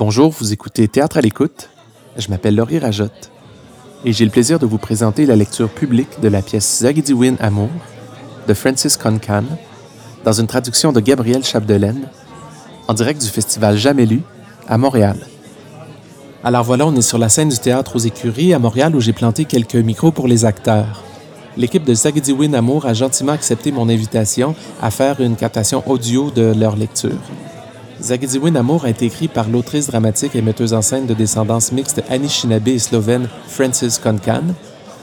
Bonjour, vous écoutez Théâtre à l'écoute. Je m'appelle Laurie Rajotte et j'ai le plaisir de vous présenter la lecture publique de la pièce Zagidiwin Amour de Francis Concan dans une traduction de Gabriel Chapdelaine en direct du festival Jamais lu à Montréal. Alors voilà, on est sur la scène du théâtre aux écuries à Montréal où j'ai planté quelques micros pour les acteurs. L'équipe de Zagidiwin Amour a gentiment accepté mon invitation à faire une captation audio de leur lecture. Zagidiwin Amour a été écrit par l'autrice dramatique et metteuse en scène de descendance mixte Anishinaabe et slovène Frances Concan,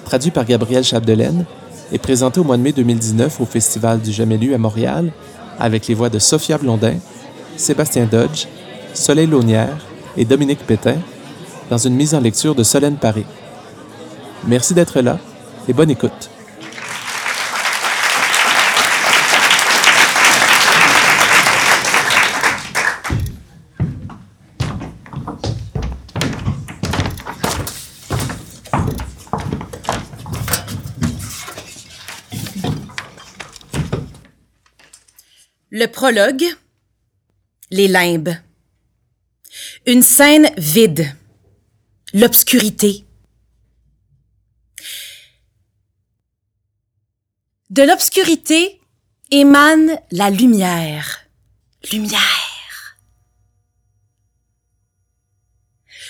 traduit par Gabriel Chapdelaine et présenté au mois de mai 2019 au Festival du Jamais à Montréal avec les voix de Sophia Blondin, Sébastien Dodge, Soleil Launière et Dominique Pétain dans une mise en lecture de Solène Paré. Merci d'être là et bonne écoute. Le prologue. Les limbes. Une scène vide. L'obscurité. De l'obscurité émane la lumière. Lumière.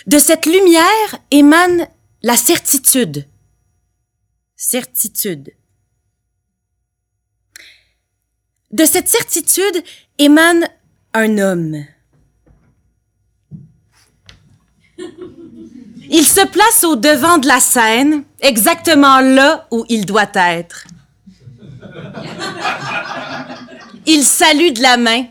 De cette lumière émane la certitude. Certitude. De cette certitude émane un homme. Il se place au devant de la scène, exactement là où il doit être. Il salue de la main.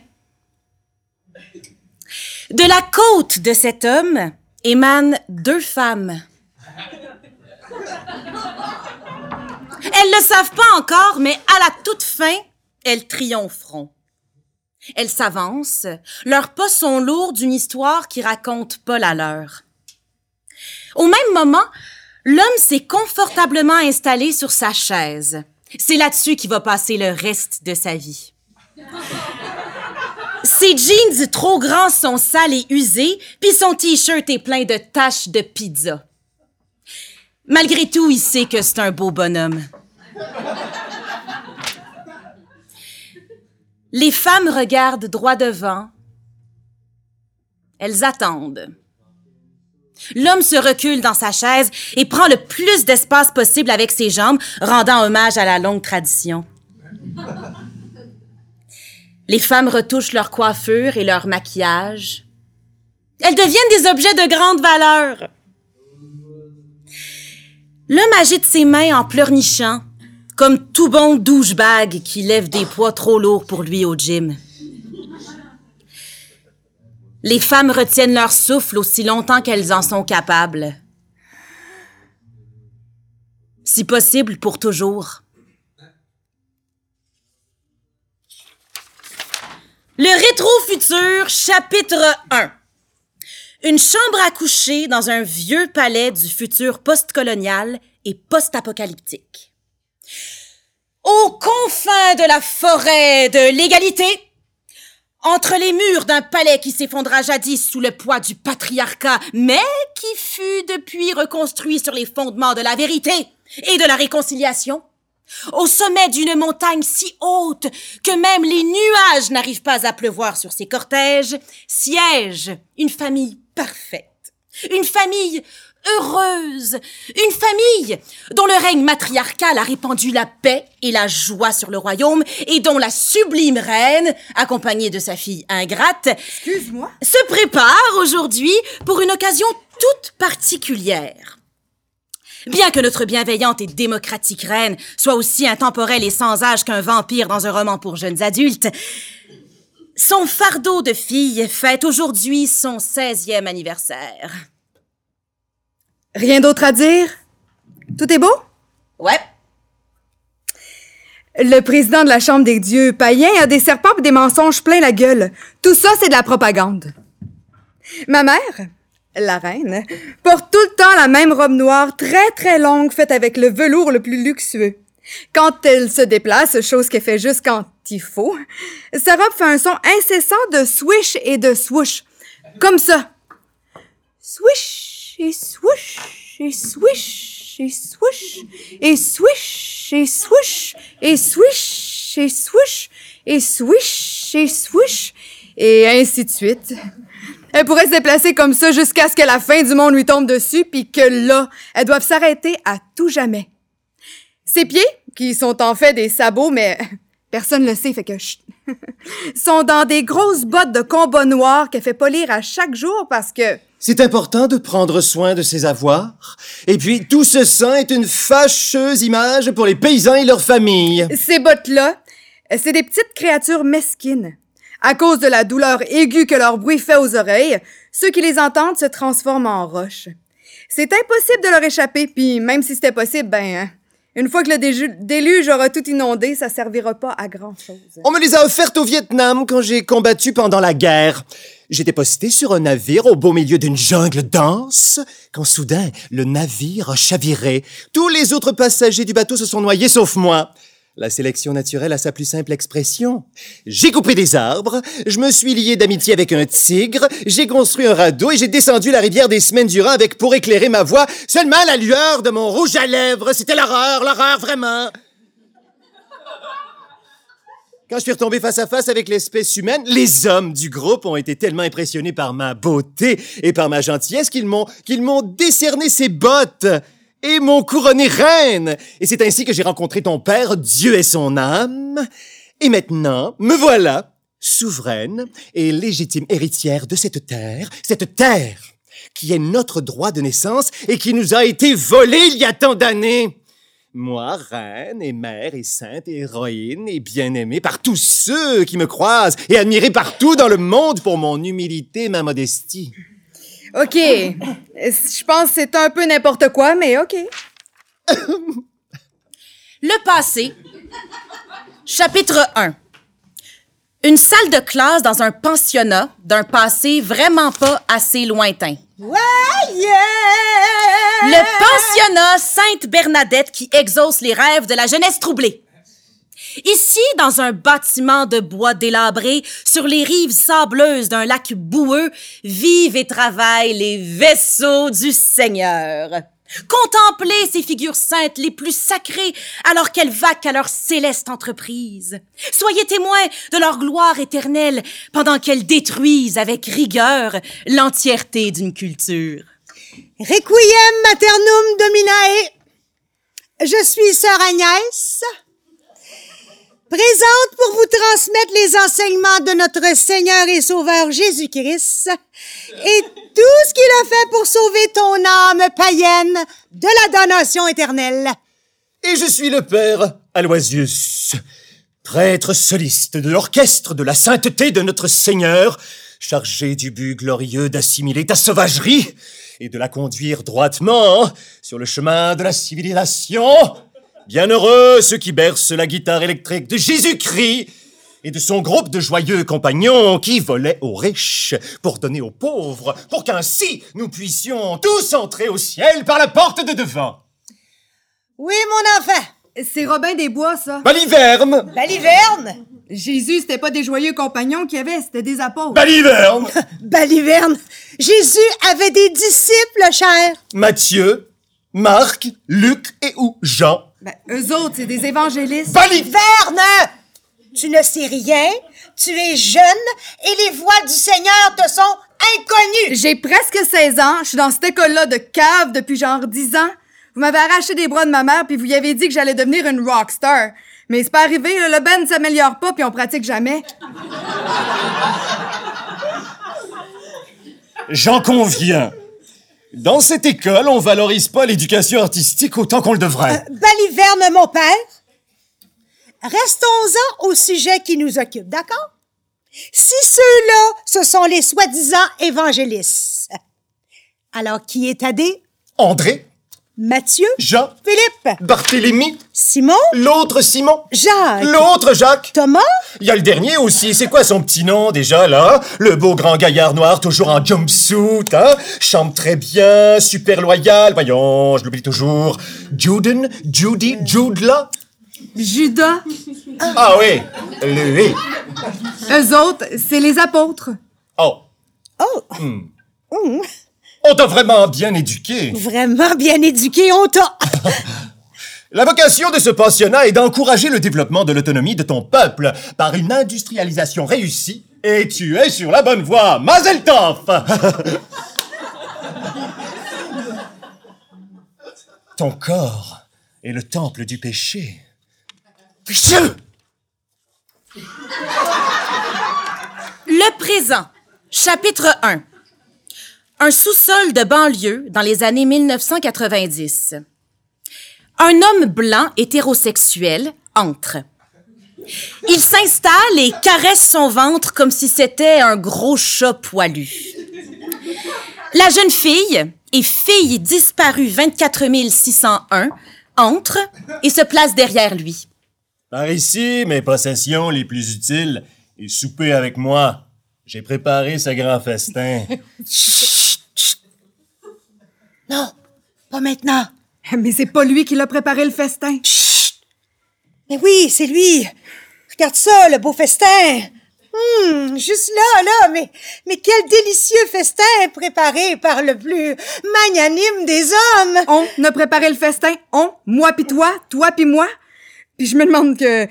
De la côte de cet homme émanent deux femmes. Elles ne le savent pas encore, mais à la toute fin, elles triompheront. Elles s'avancent, leurs pas sont lourds d'une histoire qui raconte pas la leur. Au même moment, l'homme s'est confortablement installé sur sa chaise. C'est là-dessus qu'il va passer le reste de sa vie. Ses jeans trop grands sont sales et usés, puis son t-shirt est plein de taches de pizza. Malgré tout, il sait que c'est un beau bonhomme. Les femmes regardent droit devant. Elles attendent. L'homme se recule dans sa chaise et prend le plus d'espace possible avec ses jambes, rendant hommage à la longue tradition. Les femmes retouchent leur coiffure et leur maquillage. Elles deviennent des objets de grande valeur. L'homme agite ses mains en pleurnichant, comme tout bon douchebag qui lève des poids trop lourds pour lui au gym. Les femmes retiennent leur souffle aussi longtemps qu'elles en sont capables. Si possible, pour toujours. Le rétro-futur, chapitre 1. Une chambre à coucher dans un vieux palais du futur post-colonial et post-apocalyptique. Aux confins de la forêt de l'égalité, entre les murs d'un palais qui s'effondra jadis sous le poids du patriarcat, mais qui fut depuis reconstruit sur les fondements de la vérité et de la réconciliation, au sommet d'une montagne si haute que même les nuages n'arrivent pas à pleuvoir sur ses cortèges, siège une famille parfaite. Une famille heureuse, une famille dont le règne matriarcal a répandu la paix et la joie sur le royaume et dont la sublime reine, accompagnée de sa fille ingrate, Excuse-moi. se prépare aujourd'hui pour une occasion toute particulière. Bien que notre bienveillante et démocratique reine soit aussi intemporelle et sans âge qu'un vampire dans un roman pour jeunes adultes, son fardeau de fille fête aujourd'hui son 16e anniversaire. Rien d'autre à dire? Tout est beau? Ouais. Le président de la Chambre des dieux païen a des serpents et des mensonges plein la gueule. Tout ça, c'est de la propagande. Ma mère, la reine, porte tout le temps la même robe noire très très longue faite avec le velours le plus luxueux. Quand elle se déplace, chose qu'elle fait juste quand il faut, sa robe fait un son incessant de swish et de swoosh. Comme ça. Swish et swoosh et swish et swoosh et swish et swoosh et swish et swoosh et swish et et ainsi de suite. Elle pourrait se déplacer comme ça jusqu'à ce que la fin du monde lui tombe dessus puis que là, elles doivent s'arrêter à tout jamais. Ses pieds, qui sont en fait des sabots, mais personne le sait, fait que chut, sont dans des grosses bottes de combat noir qu'elle fait polir à chaque jour parce que C'est important de prendre soin de ses avoirs. Et puis, tout ce sang est une fâcheuse image pour les paysans et leurs familles. ces bottes-là, c'est des petites créatures mesquines. À cause de la douleur aiguë que leur bruit fait aux oreilles, ceux qui les entendent se transforment en roches. C'est impossible de leur échapper, puis même si c'était possible, ben, hein, une fois que le déluge aura tout inondé, ça servira pas à grand-chose. On me les a offertes au Vietnam quand j'ai combattu pendant la guerre. J'étais posté sur un navire au beau milieu d'une jungle dense, quand soudain, le navire a chaviré. Tous les autres passagers du bateau se sont noyés sauf moi. La sélection naturelle a sa plus simple expression. J'ai coupé des arbres, je me suis lié d'amitié avec un tigre, j'ai construit un radeau et j'ai descendu la rivière des semaines durant avec pour éclairer ma voie seulement la lueur de mon rouge à lèvres. C'était l'horreur, l'horreur vraiment. Quand je suis retombé face à face avec l'espèce humaine, les hommes du groupe ont été tellement impressionnés par ma beauté et par ma gentillesse qu'ils m'ont qu'ils m'ont décerné ces bottes et m'ont couronné reine. Et c'est ainsi que j'ai rencontré ton père, Dieu et son âme. Et maintenant, me voilà, souveraine et légitime héritière de cette terre, cette terre qui est notre droit de naissance et qui nous a été volée il y a tant d'années. Moi, reine et mère et sainte héroïne et bien-aimée par tous ceux qui me croisent et admirée partout dans le monde pour mon humilité et ma modestie. OK. Je pense que c'est un peu n'importe quoi, mais OK. Le passé. Chapitre 1. Une salle de classe dans un pensionnat d'un passé vraiment pas assez lointain. Le pensionnat Sainte-Bernadette qui exauce les rêves de la jeunesse troublée. Ici, dans un bâtiment de bois délabré, sur les rives sableuses d'un lac boueux, vivent et travaillent les vaisseaux du Seigneur. Contemplez ces figures saintes les plus sacrées alors qu'elles vaquent à leur céleste entreprise. Soyez témoins de leur gloire éternelle pendant qu'elles détruisent avec rigueur l'entièreté d'une culture. Requiem maternum dominae. Je suis sœur Agnès, présente pour vous transmettre les enseignements de notre Seigneur et Sauveur Jésus-Christ et tout ce qu'il a fait pour sauver ton âme païenne de la damnation éternelle. Et je suis le père Aloisius, prêtre soliste de l'orchestre de la sainteté de notre Seigneur, chargé du but glorieux d'assimiler ta sauvagerie et de la conduire droitement sur le chemin de la civilisation. Bienheureux ceux qui bercent la guitare électrique de Jésus-Christ et de son groupe de joyeux compagnons qui volaient aux riches pour donner aux pauvres, pour qu'ainsi nous puissions tous entrer au ciel par la porte de devant. Oui, mon enfant. C'est Robin des Bois, ça. Baliverne! Baliverne? Jésus, c'était pas des joyeux compagnons qu'il y avait, c'était des apôtres. Baliverne! Baliverne. Jésus avait des disciples, cher. Matthieu, Marc, Luc et ou Jean. Ben, eux autres, c'est des évangélistes. Baliverne. Tu ne sais rien. Tu es jeune et les voies du Seigneur te sont inconnues. J'ai presque 16 ans, je suis dans cette école-là de cave depuis genre 10 ans. Vous m'avez arraché des bras de ma mère puis vous y avez dit que j'allais devenir une rockstar. Mais c'est pas arrivé, là, le band ne s'améliore pas puis on pratique jamais. J'en conviens. Dans cette école, on valorise pas l'éducation artistique autant qu'on le devrait. Baliverne, mon père. Restons-en au sujet qui nous occupe, d'accord? Si ceux-là, ce sont les soi-disant évangélistes. Alors, qui est Thaddée? André, Mathieu? Jean, Philippe? Barthélemy, Simon? l'autre Simon, Jacques? l'autre Jacques. Thomas? Il y a le dernier aussi. C'est quoi son petit nom déjà là? Le beau grand gaillard noir, toujours en jumpsuit, hein? Chante très bien, super loyal. Voyons, je l'oublie toujours. Juden, Judy, Judla? Judas, Ah oui, lui. eux autres, c'est les apôtres. Oh. Oh! On t'a vraiment bien éduqué. Vraiment bien éduqué, on t'a... La vocation de ce pensionnat est d'encourager le développement de l'autonomie de ton peuple par une industrialisation réussie. Et tu es sur la bonne voie, Mazel Tov! ton corps est le temple du péché. Pécheux! Le présent. Chapitre 1. Un sous-sol de banlieue dans les années 1990. Un homme blanc hétérosexuel entre. Il s'installe et caresse son ventre comme si c'était un gros chat poilu. La jeune fille et fille disparue 24 601 entre et se place derrière lui. Par ici, mes possessions les plus utiles et souper avec moi. J'ai préparé ce grand festin. Non, pas maintenant. Mais c'est pas lui qui l'a préparé le festin. Mais oui, c'est lui. Regarde ça, le beau festin. Hum, juste là, là, mais, mais quel délicieux festin préparé par le plus magnanime des hommes. On a préparé le festin. On, moi pis toi, toi pis moi. Puis je me demande que...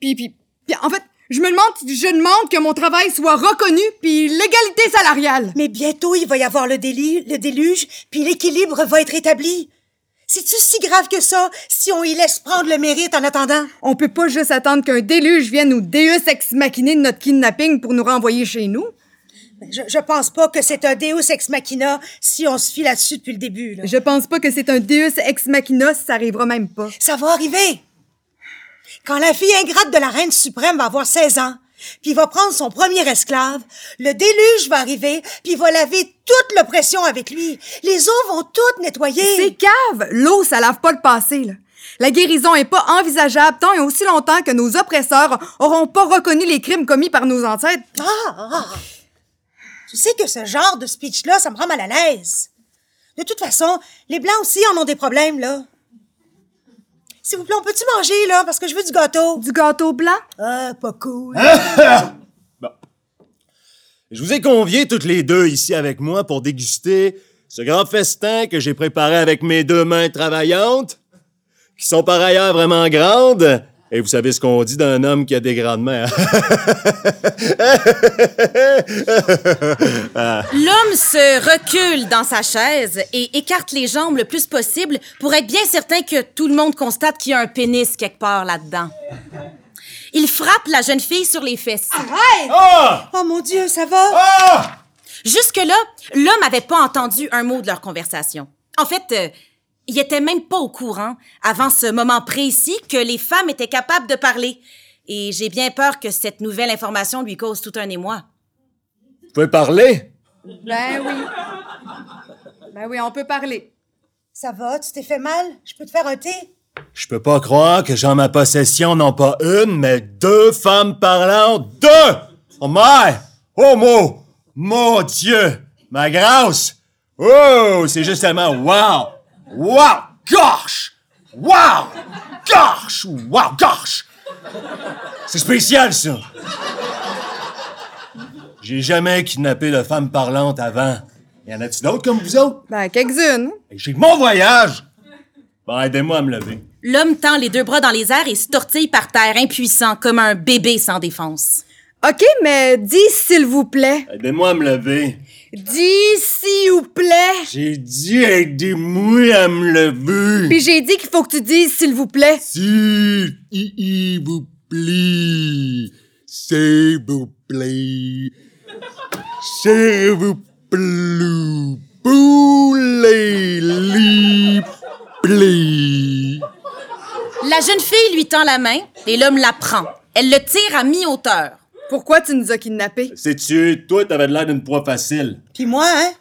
Puis, puis, puis en fait, je me demande, je demande que mon travail soit reconnu puis l'égalité salariale. Mais bientôt, il va y avoir le, déluge, le déluge, puis l'équilibre va être établi. C'est-tu si grave que ça si on y laisse prendre le mérite en attendant? On peut pas juste attendre qu'un déluge vienne nous deus ex machiner de notre kidnapping pour nous renvoyer chez nous. Je, je pense pas que c'est un Deus ex machina si on se fie là-dessus depuis le début. Là. Je pense pas que c'est un deus ex machina si ça arrivera même pas. Ça va arriver. Quand la fille ingrate de la reine suprême va avoir 16 ans, puis va prendre son premier esclave, le déluge va arriver, puis va laver toute l'oppression avec lui. Les eaux vont toutes nettoyer. C'est cave! L'eau, ça lave pas le passé, là. La guérison est pas envisageable tant et aussi longtemps que nos oppresseurs auront pas reconnu les crimes commis par nos ancêtres. Ah, ah. Tu sais que ce genre de speech-là, ça me rend mal à l'aise. De toute façon, les Blancs aussi en ont des problèmes, là. S'il vous plaît, on peut-tu manger, là, parce que je veux du gâteau? Du gâteau blanc? Ah, pas cool. Je vous ai conviés toutes les deux ici avec moi pour déguster ce grand festin que j'ai préparé avec mes deux mains travaillantes, qui sont par ailleurs vraiment grandes. Et vous savez ce qu'on dit d'un homme qui a des grandes mains. L'homme se recule dans sa chaise et écarte les jambes le plus possible pour être bien certain que tout le monde constate qu'il y a un pénis quelque part là-dedans. Il frappe la jeune fille sur les fesses. Ah! Oh mon Dieu, ça va? Ah! Jusque-là, l'homme n'avait pas entendu un mot de leur conversation. En fait, euh, il était même pas au courant, avant ce moment précis, que les femmes étaient capables de parler. Et j'ai bien peur que cette nouvelle information lui cause tout un émoi. Vous pouvez parler? Ben oui. Ben oui, on peut parler. Ça va? Tu t'es fait mal? Je peux te faire un thé? Je peux pas croire que j'ai en ma possession non pas une, mais deux femmes parlantes. Deux! Oh my! Oh mon! Mon Dieu! Ma grâce! Oh! C'est justement wow! Wow! Gosh! Wow! Gosh! Wow! Gosh! C'est spécial, ça! J'ai jamais kidnappé de femmes parlantes avant. Y en a-tu d'autres comme vous autres? Ben, quelques-unes. Et J'ai mon voyage! Bon, aidez-moi à me lever. L'homme tend les deux bras dans les airs et se tortille par terre, impuissant, comme un bébé sans défense. OK, mais dis s'il vous plaît. Aidez-moi à me lever. Dis s'il vous plaît. J'ai dit aidez-moi à me lever. Puis j'ai dit qu'il faut que tu dises s'il vous plaît. S'il il vous plaît. S'il vous plaît. S'il vous plaît. Poulet li. La jeune fille lui tend la main et l'homme la prend. Elle le tire à mi-hauteur. Pourquoi tu nous as kidnappés? Sais-tu, toi, t'avais l'air d'une proie facile. Puis moi, hein?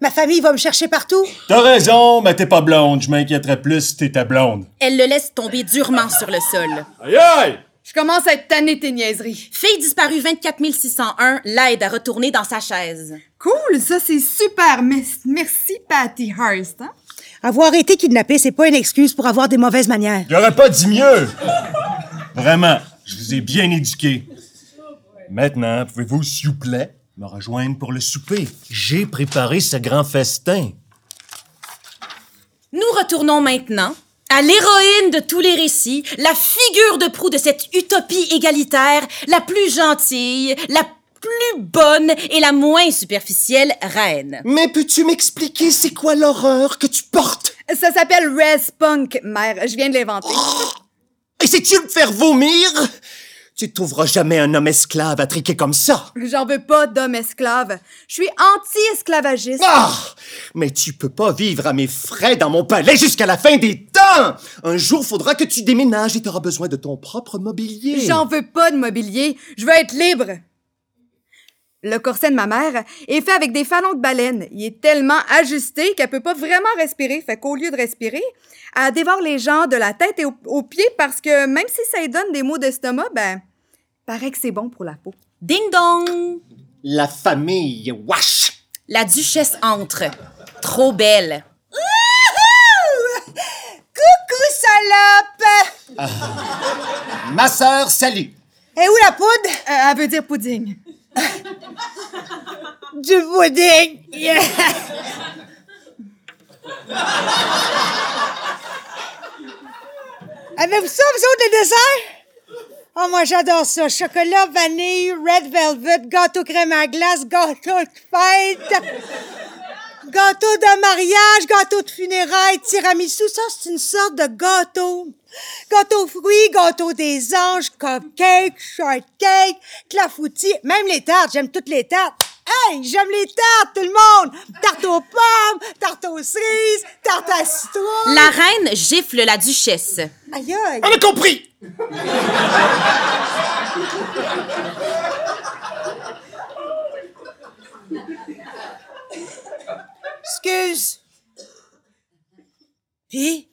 Ma famille va me chercher partout. T'as raison, mais t'es pas blonde. Je m'inquiéterais plus si t'étais blonde. Elle le laisse tomber durement sur le sol. Aïe aïe! Je commence à être tanné de tes niaiseries. Fille disparue 24 601 l'aide à retourner dans sa chaise. Cool, ça c'est super. Merci Patty Hearst. Hein? Avoir été kidnappé, c'est pas une excuse pour avoir des mauvaises manières. J'aurais pas dit mieux. Vraiment, je vous ai bien éduqué. Maintenant, pouvez-vous, s'il vous plaît, me rejoindre pour le souper? J'ai préparé ce grand festin. Nous retournons maintenant à l'héroïne de tous les récits, la figure de proue de cette utopie égalitaire, la plus gentille, la plus bonne et la moins superficielle reine. Mais peux-tu m'expliquer c'est quoi l'horreur que tu portes? Ça s'appelle Res Punk, mère. Je viens de l'inventer. Et si tu me faire vomir? Tu trouveras jamais un homme esclave à triquer comme ça. J'en veux pas d'homme esclave. Je suis anti-esclavagiste. Ah! Mais tu peux pas vivre à mes frais dans mon palais jusqu'à la fin des temps! Un jour, faudra que tu déménages et t'auras besoin de ton propre mobilier. J'en veux pas de mobilier. Je veux être libre. Le corset de ma mère est fait avec des fanons de baleine. Il est tellement ajusté qu'elle peut pas vraiment respirer. Fait qu'au lieu de respirer, elle dévore les gens de la tête et au- aux pieds parce que même si ça lui donne des maux d'estomac, ben, paraît que c'est bon pour la peau. Ding dong! La famille Wash. La duchesse entre. Trop belle. Coucou, salope! Ma sœur, salut. Et où la poudre? Euh, elle veut dire pudding. Du pudding! Yeah. Avez-vous ça, vous autres, les desserts? Oh, moi, j'adore ça. Chocolat, vanille, red velvet, gâteau crème à glace, gâteau de fête, gâteau de mariage, gâteau de funérailles, tiramisu. Ça, c'est une sorte de gâteau. Gâteau aux fruits, gâteau des anges, cupcake, shortcake, clafoutis, même les tartes. J'aime toutes les tartes. Hey, j'aime les tartes, tout le monde! Tarte aux pommes, tarte aux cerises, tarte à citrouille. La reine gifle la duchesse. Aïe, aïe. On a compris. Excuse. Puis,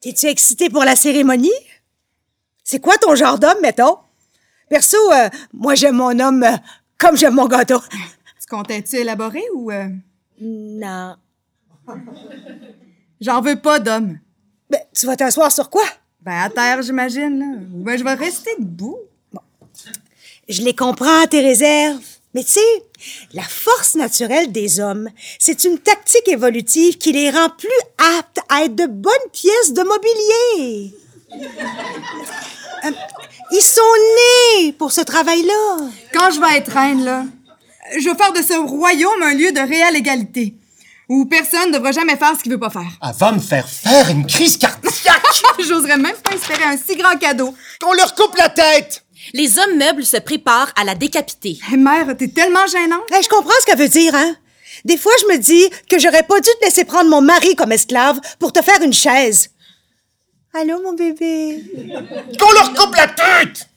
t'es-tu excité pour la cérémonie? C'est quoi ton genre d'homme, mettons? Perso, euh, moi, j'aime mon homme euh, comme j'aime mon gâteau. Tu comptais-tu élaborer ou... euh, Non. J'en veux pas d'homme. Ben, tu vas t'asseoir sur quoi? Ben, à terre, j'imagine, là. Ou ben, je vais rester debout. Je les comprends, tes réserves. Mais tu sais, la force naturelle des hommes, c'est une tactique évolutive qui les rend plus aptes à être de bonnes pièces de mobilier. Euh, Ils sont nés pour ce travail-là. Quand je vais être reine, là, je vais faire de ce royaume un lieu de réelle égalité, où personne ne devra jamais faire ce qu'il veut pas faire. Avant de faire faire une crise cardiaque, J'oserais même pas espérer un si grand cadeau. qu'on leur coupe la tête. Les hommes meubles se préparent à la décapiter. Hé, mère, t'es tellement gênante. Hey, je comprends ce qu'elle veut dire, hein? Des fois, je me dis que j'aurais pas dû te laisser prendre mon mari comme esclave pour te faire une chaise. Allô, mon bébé? Qu'on leur coupe la tête.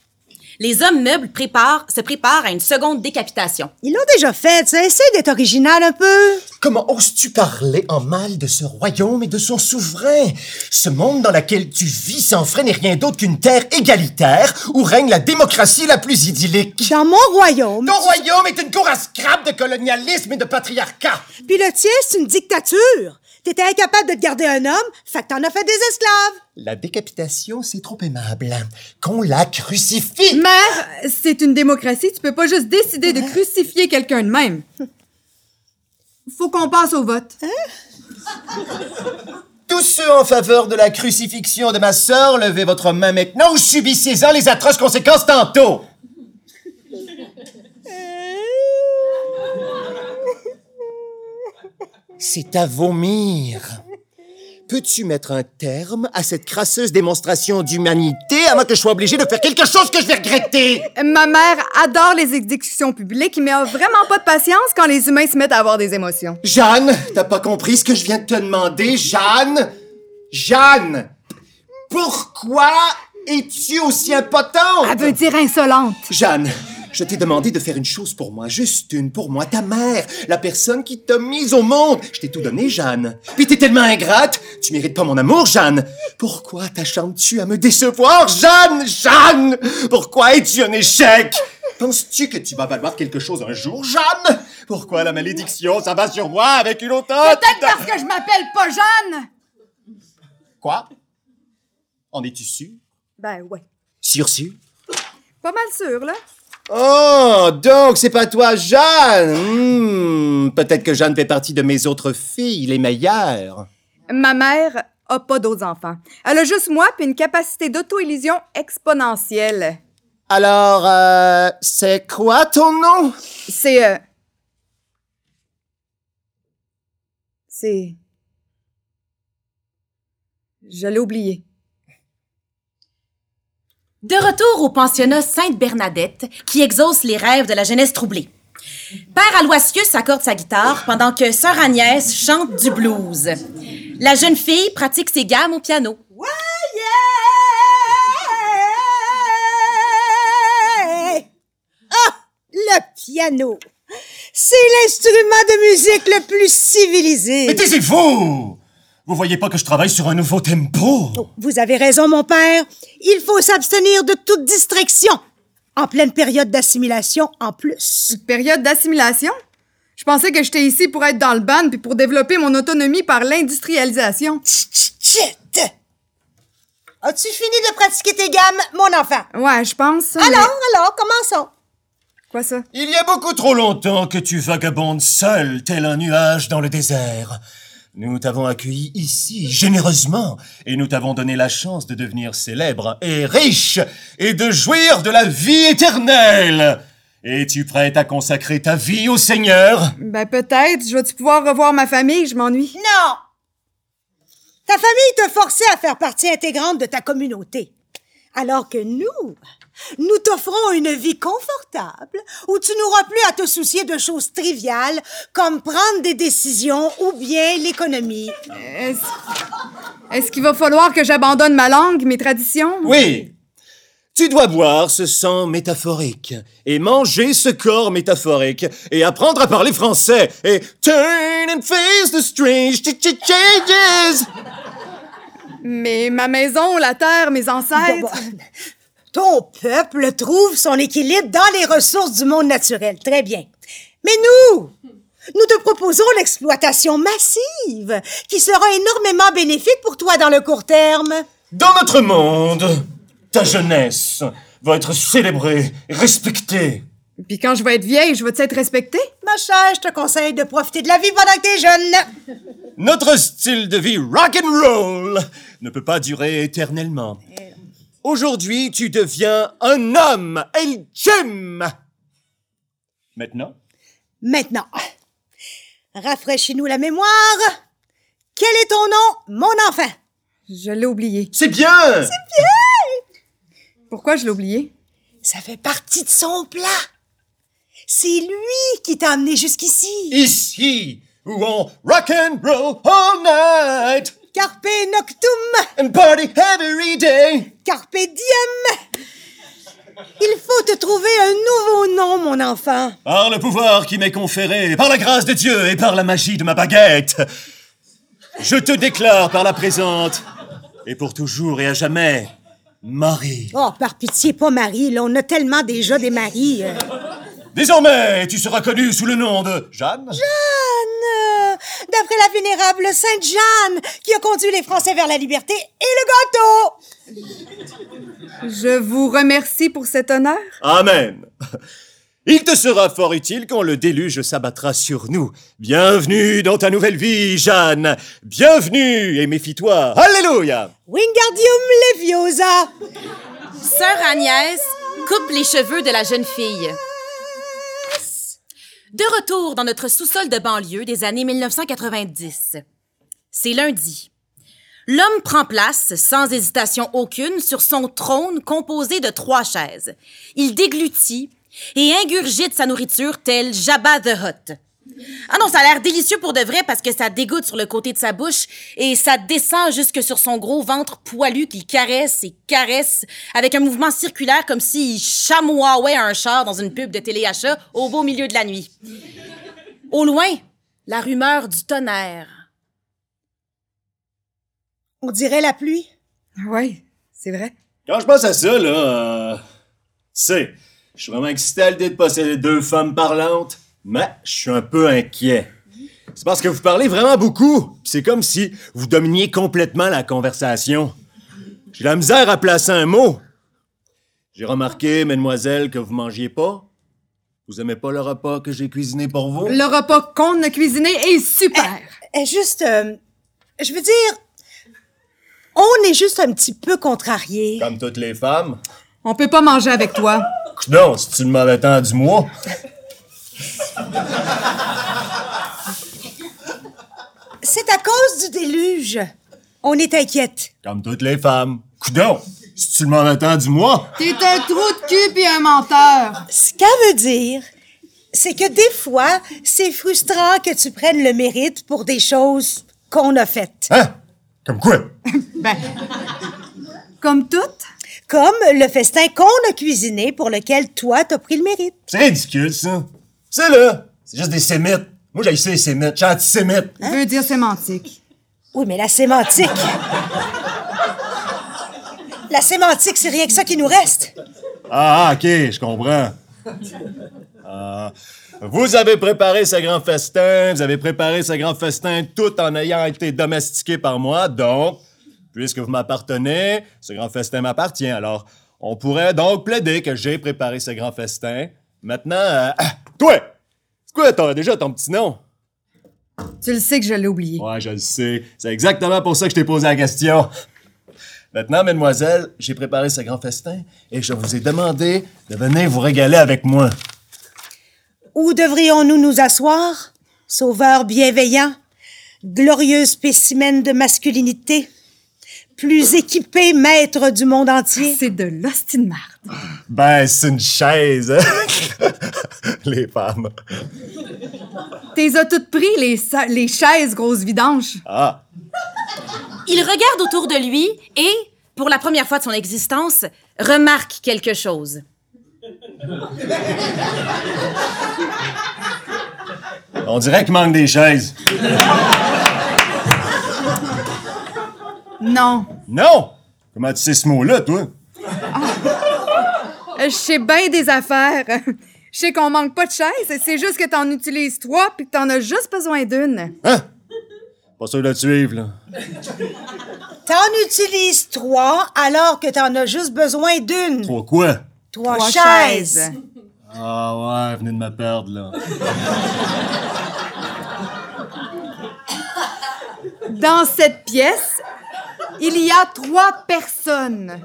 Les hommes meubles préparent, se préparent à une seconde décapitation. Ils l'ont déjà fait, ça. Essaye d'être original un peu. Comment oses-tu parler en mal de ce royaume et de son souverain? Ce monde dans lequel tu vis sans frein n'est rien d'autre qu'une terre égalitaire où règne la démocratie la plus idyllique. Dans mon royaume. Ton royaume est une cour à scrap de colonialisme et de patriarcat. Puis le tien, c'est une dictature. T'étais incapable de te garder un homme, fait que t'en as fait des esclaves. La décapitation, c'est trop aimable. Qu'on la crucifie. Mère, c'est une démocratie, tu peux pas juste décider de crucifier quelqu'un de même. Faut qu'on passe au vote. Tous ceux en faveur de la crucifixion de ma sœur, levez votre main maintenant ou subissez-en les atroces conséquences tantôt. C'est à vomir. Peux-tu mettre un terme à cette crasseuse démonstration d'humanité avant que je sois obligé de faire quelque chose que je vais regretter? Ma mère adore les exécutions publiques, mais a vraiment pas de patience quand les humains se mettent à avoir des émotions. Jeanne, t'as pas compris ce que je viens de te demander, Jeanne? Jeanne! Pourquoi es-tu aussi impotente? Elle veut dire insolente. Jeanne, je t'ai demandé de faire une chose pour moi, juste une pour moi, ta mère, la personne qui t'a mise au monde. Je t'ai tout donné, Jeanne. Puis t'es tellement ingrate, tu mérites pas mon amour, Jeanne. Pourquoi t'acharnes-tu à me décevoir, Jeanne? Jeanne! Pourquoi es-tu un échec? Penses-tu que tu vas valoir quelque chose un jour, Jeanne? Pourquoi la malédiction s'abat sur moi avec une autant... Peut-être parce que je m'appelle pas Jeanne. Quoi? En es-tu sûr? Ben ouais. Sûr, sûr? Pas mal sûr, là. Oh, donc c'est pas toi, Jeanne? Hmm, Peut-être que Jeanne fait partie de mes autres filles, les meilleures. Ma mère a pas d'autres enfants. Elle a juste moi puis une capacité d'auto-élision exponentielle. Alors, euh, c'est quoi ton nom? C'est... euh, C'est... Je l'ai oublié. De retour au pensionnat Sainte-Bernadette, qui exauce les rêves de la jeunesse troublée. Père Aloysius accorde sa guitare pendant que Sœur Agnès chante du blues. La jeune fille pratique ses gammes au piano. Ouais! Ah, le piano. C'est l'instrument de musique le plus civilisé. Mais taisez-vous Vous voyez pas que je travaille sur un nouveau tempo? Vous avez raison, mon père. Il faut s'abstenir de toute distraction. En pleine période d'assimilation, en plus. Période d'assimilation? Je pensais que j'étais ici pour être dans le band puis pour développer mon autonomie par l'industrialisation. As-tu fini de pratiquer tes gammes, mon enfant? Ouais, je pense. mais- Alors, alors, commençons. Quoi ça? Il y a beaucoup trop longtemps que tu vagabondes seul, tel un nuage dans le désert. Nous t'avons accueilli ici, généreusement, et nous t'avons donné la chance de devenir célèbre et riche, et de jouir de la vie éternelle. Es-tu prête à consacrer ta vie au Seigneur? Ben peut-être. Je vais-tu pouvoir revoir ma famille? Je m'ennuie. Non! Ta famille te forçait à faire partie intégrante de ta communauté. Alors que nous, nous t'offrons une vie confortable où tu n'auras plus à te soucier de choses triviales comme prendre des décisions ou bien l'économie. Est-ce est-ce qu'il va falloir que j'abandonne ma langue, mes traditions? Oui. Tu dois boire ce sang métaphorique et manger ce corps métaphorique et apprendre à parler français et turn and face the strange ch- ch- changes. Mais ma maison, la terre, mes ancêtres. Bon, bon. Ton peuple trouve son équilibre dans les ressources du monde naturel. Très bien. Mais nous, nous te proposons l'exploitation massive qui sera énormément bénéfique pour toi dans le court terme. Dans notre monde, ta jeunesse va être célébrée, respectée. Puis quand je vais être vieille, je vais être respectée? Ma chère, je te conseille de profiter de la vie pendant que t'es jeune. Notre style de vie rock and roll ne peut pas durer éternellement. Aujourd'hui, tu deviens un homme, El Jim. Maintenant, Maintenant, rafraîchis-nous la mémoire. Quel est ton nom, mon enfant? Je l'ai oublié. c'est bien. Pourquoi je l'ai oublié? Ça fait partie de son plan. C'est lui qui t'a amené jusqu'ici. Ici, où on rock and roll all night Carpe noctum, and party every day. carpe diem. Il faut te trouver un nouveau nom, mon enfant. Par le pouvoir qui m'est conféré, par la grâce de Dieu et par la magie de ma baguette, je te déclare par la présente, et pour toujours et à jamais, Marie. Oh, par pitié, pas Marie, là, on a tellement déjà des maris. euh. Désormais, tu seras connue sous le nom de Jeanne. Jeanne, d'après la vénérable Sainte Jeanne, qui a conduit les Français vers la liberté et le gâteau. Je vous remercie pour cet honneur. Amen. Il te sera fort utile quand le déluge s'abattra sur nous. Bienvenue dans ta nouvelle vie, Jeanne. Bienvenue et méfie-toi. Alléluia. Wingardium Leviosa. Sœur Agnès coupe les cheveux de la jeune fille. De retour dans notre sous-sol de banlieue des années 1990. C'est lundi. L'homme prend place, sans hésitation aucune, sur son trône composé de trois chaises. Il déglutit et ingurgite sa nourriture tel Jabba the Hutt. Ah non, ça a l'air délicieux pour de vrai parce que ça dégoûte sur le côté de sa bouche et ça descend jusque sur son gros ventre poilu qu'il caresse et caresse avec un mouvement circulaire comme s'il chamoyait un char dans une pub de téléachat au beau milieu de la nuit. Au loin, la rumeur du tonnerre. On dirait la pluie. Oui, c'est vrai. Quand je pense à ça, là, euh, tu sais, je suis vraiment excité à l'idée de posséder deux femmes parlantes, mais je suis un peu inquiet. C'est parce que vous parlez vraiment beaucoup. C'est comme si vous dominiez complètement la conversation. J'ai la misère à placer un mot. J'ai remarqué, mesdemoiselles, que vous mangiez pas. Vous aimez pas le repas que j'ai cuisiné pour vous? Le repas qu'on a cuisiné est super. Eh, juste, euh, je veux dire, on est juste un petit peu contrariés. Comme toutes les femmes. On peut pas manger avec toi. Non, c'est une mauvais temps du mois. C'est à cause du déluge. On est inquiète. Comme toutes les femmes. Coudon, le mauvais temps du mois? T'es un trou de cul pis un menteur. Ce qu'elle veut dire, c'est que des fois, c'est frustrant que tu prennes le mérite pour des choses qu'on a faites. Hein? Comme quoi? Ben, comme toutes? Comme le festin qu'on a cuisiné pour lequel toi t'as pris le mérite. C'est ridicule, ça. C'est là. C'est juste des sémites. Moi, j'ai essayé. Je suis antisémite. Veut dire sémantique. Oui, mais la sémantique. la sémantique, c'est rien que ça qui nous reste. Ah, ah, ok, je comprends. Ah, vous avez préparé ce grand festin, vous avez préparé ce grand festin tout en ayant été domestiqué par moi, donc, puisque vous m'appartenez, ce grand festin m'appartient. Alors, on pourrait donc plaider que j'ai préparé ce grand festin. Maintenant, euh, ah, toi, quoi ton, déjà ton petit nom? Tu le sais que je l'ai oublié. Ouais, je le sais. C'est exactement pour ça que je t'ai posé la question. Maintenant, mesdemoiselles, j'ai préparé ce grand festin et je vous ai demandé de venir vous régaler avec moi. Où devrions-nous nous asseoir? Sauveur bienveillant, glorieux spécimen de masculinité, plus équipé maître du monde entier. C'est de marde. Ben, c'est une chaise. Les femmes. T'es as toutes pris, les, sa- les chaises grosses vidanges. Ah, Il regarde autour de lui et, pour la première fois de son existence, remarque quelque chose. on dirait qu'il manque des chaises. Non. Non! Comment tu sais ce mot-là, toi? Euh, Je sais bien des affaires. Je sais qu'on manque pas de chaises. C'est juste que t'en utilises trois puis que t'en as juste besoin d'une. Hein? Pas sûr de te suivre, là. T'en utilises trois alors que t'en as juste besoin d'une. Pourquoi? Trois, Trois chaises. Ah ouais, venez de me perdre, là. Dans cette pièce, il y a trois personnes.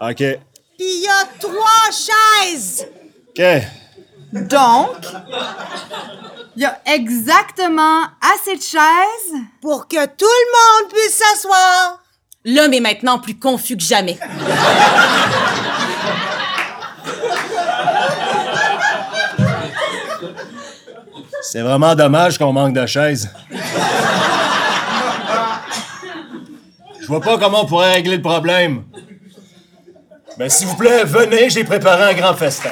OK. Puis il y a trois chaises. OK. Donc, il y a exactement assez de chaises. Pour que tout le monde puisse s'asseoir. L'homme est maintenant plus confus que jamais. C'est vraiment dommage qu'on manque de chaises. Vois pas comment on pourrait régler le problème. Mais s'il vous plaît, venez, j'ai préparé un grand festin.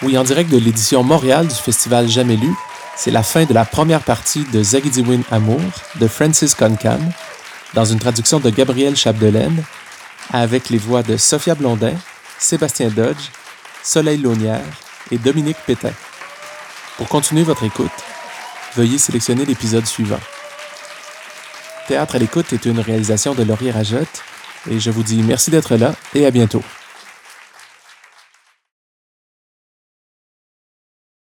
Oui, en direct de l'édition Montréal du festival Jamais lu, c'est la fin de la première partie de Zagidiwin Amour de Francis Concan, dans une traduction de Gabriel Chapdelaine, avec les voix de Sophia Blondin, Sébastien Dodge, Soleil Launière et Dominique Pétain. Pour continuer votre écoute, veuillez sélectionner l'épisode suivant. Théâtre à l'écoute est une réalisation de Laurier Rajotte et je vous dis merci d'être là et à bientôt.